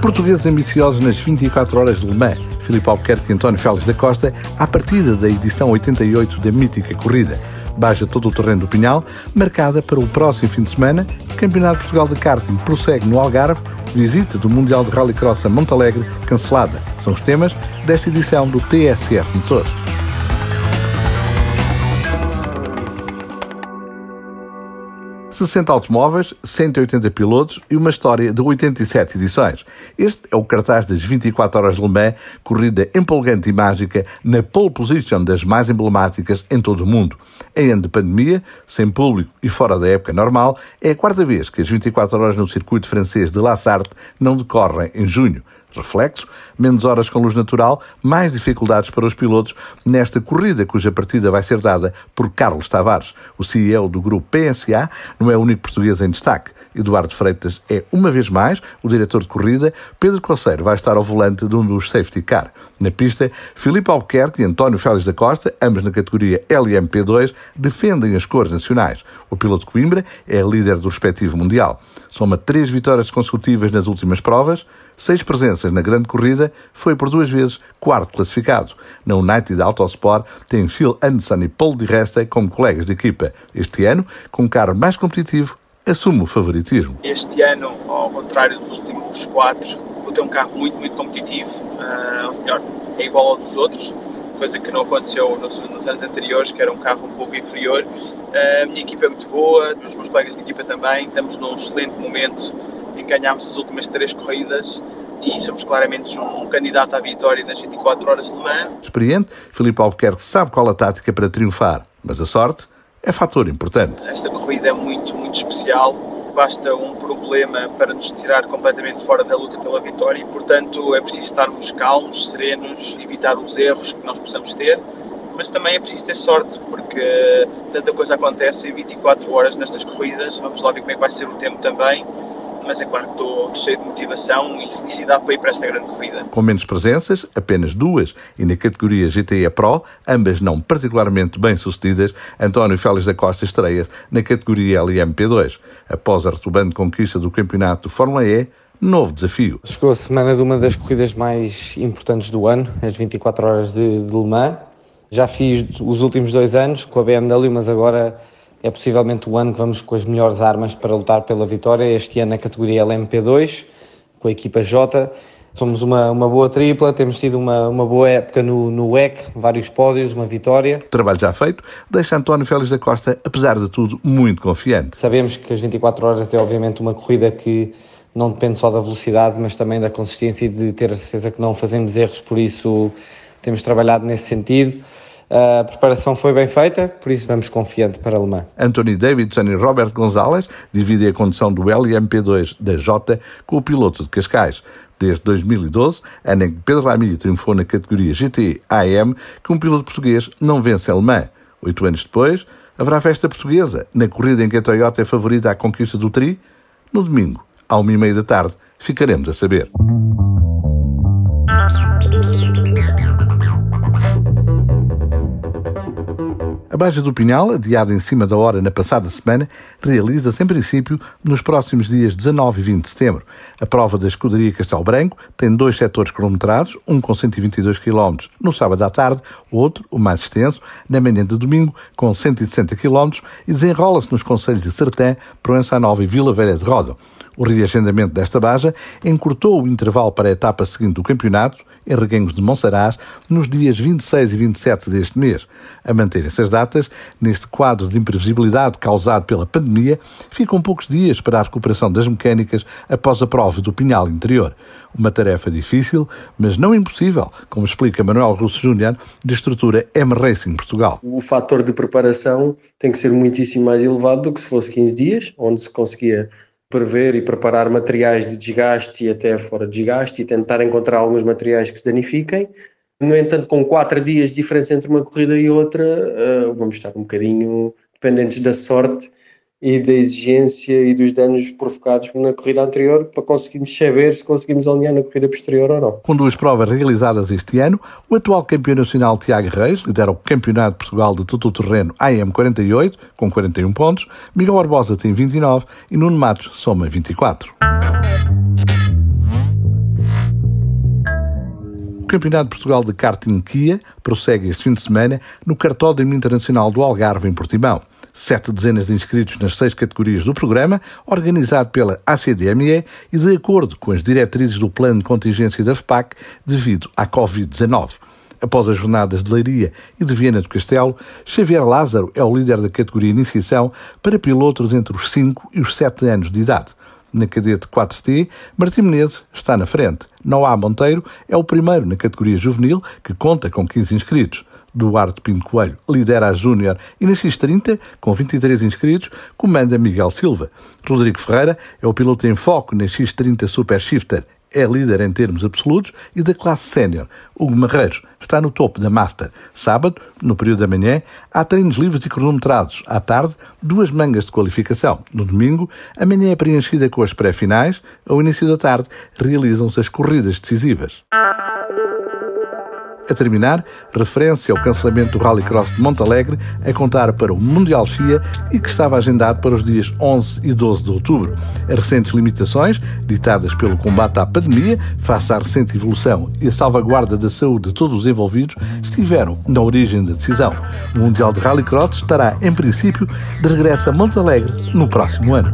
Portugueses ambiciosos nas 24 horas de Le Mans. Filipe Albuquerque e António Félix da Costa, à partida da edição 88 da mítica corrida. Baixa todo o terreno do Pinhal, marcada para o próximo fim de semana. Campeonato de Portugal de Karting prossegue no Algarve. Visita do Mundial de Rallycross a Montalegre, cancelada. São os temas desta edição do TSF Motores. 60 automóveis, 180 pilotos e uma história de 87 edições. Este é o cartaz das 24 horas de Le Mans, corrida empolgante e mágica na pole position das mais emblemáticas em todo o mundo. Em ano de pandemia, sem público e fora da época normal, é a quarta vez que as 24 horas no circuito francês de La Sarthe não decorrem em junho. Reflexo, menos horas com luz natural, mais dificuldades para os pilotos nesta corrida cuja partida vai ser dada por Carlos Tavares, o CEO do grupo PSA, não é o único português em destaque. Eduardo Freitas é, uma vez mais, o diretor de corrida. Pedro Conceiro vai estar ao volante de um dos safety car. Na pista, Filipe Albuquerque e António Félix da Costa, ambos na categoria LMP2, defendem as cores nacionais. O piloto Coimbra é líder do respectivo Mundial. Soma três vitórias consecutivas nas últimas provas, seis presenças na grande corrida, foi por duas vezes quarto classificado. Na United Autosport tem Phil Anderson e Paul Di Resta como colegas de equipa. Este ano, com um carro mais competitivo, assume o favoritismo. Este ano, ao contrário dos últimos quatro, vou ter um carro muito, muito competitivo. Uh, melhor, é igual ao dos outros coisa que não aconteceu nos, nos, anos anteriores, que era um carro um pouco inferior. A minha equipa é muito boa, os meus colegas de equipa também, estamos num excelente momento em que ganhámos as últimas três corridas e somos claramente um, candidato à vitória nas 24 horas de Le Mans. Experiente, Filipe Albuquerque sabe qual a tática para triunfar, mas a sorte é fator importante. Esta corrida é muito, muito especial basta um problema para nos tirar completamente fora da luta pela vitória e, portanto, é preciso estarmos calmos, serenos, evitar os erros que nós possamos ter, mas também é preciso ter sorte, porque tanta coisa acontece em 24 horas nestas corridas. Vamos lá ver como é que vai ser o tempo também mas é claro que estou cheio de motivação e felicidade para ir para esta grande corrida. Com menos presenças, apenas duas, e na categoria GTE Pro, ambas não particularmente bem sucedidas, António Félix da Costa estreia-se na categoria LMP2. Após a retumbante conquista do campeonato de Fórmula E, novo desafio. Chegou a semana de uma das corridas mais importantes do ano, as 24 horas de, de Le Mans. Já fiz os últimos dois anos com a BMW, mas agora é possivelmente o ano que vamos com as melhores armas para lutar pela vitória. Este ano na categoria LMP2, com a equipa J. Somos uma, uma boa tripla, temos tido uma, uma boa época no, no WEC, vários pódios, uma vitória. Trabalho já feito, deixa António Félix da Costa, apesar de tudo, muito confiante. Sabemos que as 24 horas é obviamente uma corrida que não depende só da velocidade, mas também da consistência e de ter a certeza que não fazemos erros, por isso temos trabalhado nesse sentido. A preparação foi bem feita, por isso vamos confiante para a alemã. Anthony Davidson e Robert Gonzalez dividem a condução do LMP2 da J com o piloto de Cascais. Desde 2012, ano em que Pedro Ramiro triunfou na categoria GT AM, que um piloto português não vence a alemã. Oito anos depois, haverá festa portuguesa, na corrida em que a Toyota é favorita à conquista do Tri. No domingo, à uma e meia da tarde, ficaremos a saber. Baixa do Pinhal, adiada em cima da hora na passada semana, realiza-se em princípio nos próximos dias 19 e 20 de setembro. A prova da Escuderia Castelo Branco tem dois setores cronometrados, um com 122 km no sábado à tarde, outro, o mais extenso, na manhã de domingo, com 160 km e desenrola-se nos concelhos de Sertã, Proença Nova e Vila Velha de Roda. O reagendamento desta baja encurtou o intervalo para a etapa seguinte do campeonato, em Reguengos de Monsaraz, nos dias 26 e 27 deste mês. A manterem-se as datas, neste quadro de imprevisibilidade causado pela pandemia, ficam poucos dias para a recuperação das mecânicas após a prova do Pinhal Interior. Uma tarefa difícil, mas não impossível, como explica Manuel Russo Júnior, de estrutura M Racing Portugal. O fator de preparação tem que ser muitíssimo mais elevado do que se fosse 15 dias, onde se conseguia prever e preparar materiais de desgaste e até fora de desgaste e tentar encontrar alguns materiais que se danifiquem. No entanto, com quatro dias de diferença entre uma corrida e outra, uh, vamos estar um bocadinho dependentes da sorte e da exigência e dos danos provocados na corrida anterior para conseguirmos saber se conseguimos alinhar na corrida posterior ou não. Com duas provas realizadas este ano, o atual campeão nacional Tiago Reis lidera o Campeonato de Portugal de Tudo Terreno AM48 com 41 pontos, Miguel Barbosa tem 29 e Nuno Matos soma 24. Campeonato de Portugal de Karting Kia prossegue este fim de semana no Cartódromo Internacional do Algarve, em Portimão. Sete dezenas de inscritos nas seis categorias do programa, organizado pela ACDME e de acordo com as diretrizes do plano de contingência da FPAC devido à Covid-19. Após as jornadas de Leiria e de Viena do Castelo, Xavier Lázaro é o líder da categoria Iniciação para pilotos entre os 5 e os 7 anos de idade. Na cadete 4T, Martim Menezes está na frente. Noá Monteiro é o primeiro na categoria juvenil, que conta com 15 inscritos. Duarte Pinto Coelho lidera a Júnior e na X30, com 23 inscritos, comanda Miguel Silva. Rodrigo Ferreira é o piloto em foco na X30 Super Shifter é líder em termos absolutos e da classe sénior. Hugo Marreiros está no topo da Master. Sábado, no período da manhã, há treinos livres e cronometrados. À tarde, duas mangas de qualificação. No domingo, a manhã é preenchida com as pré-finais. Ao início da tarde, realizam-se as corridas decisivas. A terminar, referência ao cancelamento do Rallycross de Montalegre a contar para o Mundial FIA e que estava agendado para os dias 11 e 12 de outubro. As recentes limitações, ditadas pelo combate à pandemia, face à recente evolução e a salvaguarda da saúde de todos os envolvidos, estiveram na origem da decisão. O Mundial de Rallycross estará, em princípio, de regresso a Montalegre no próximo ano.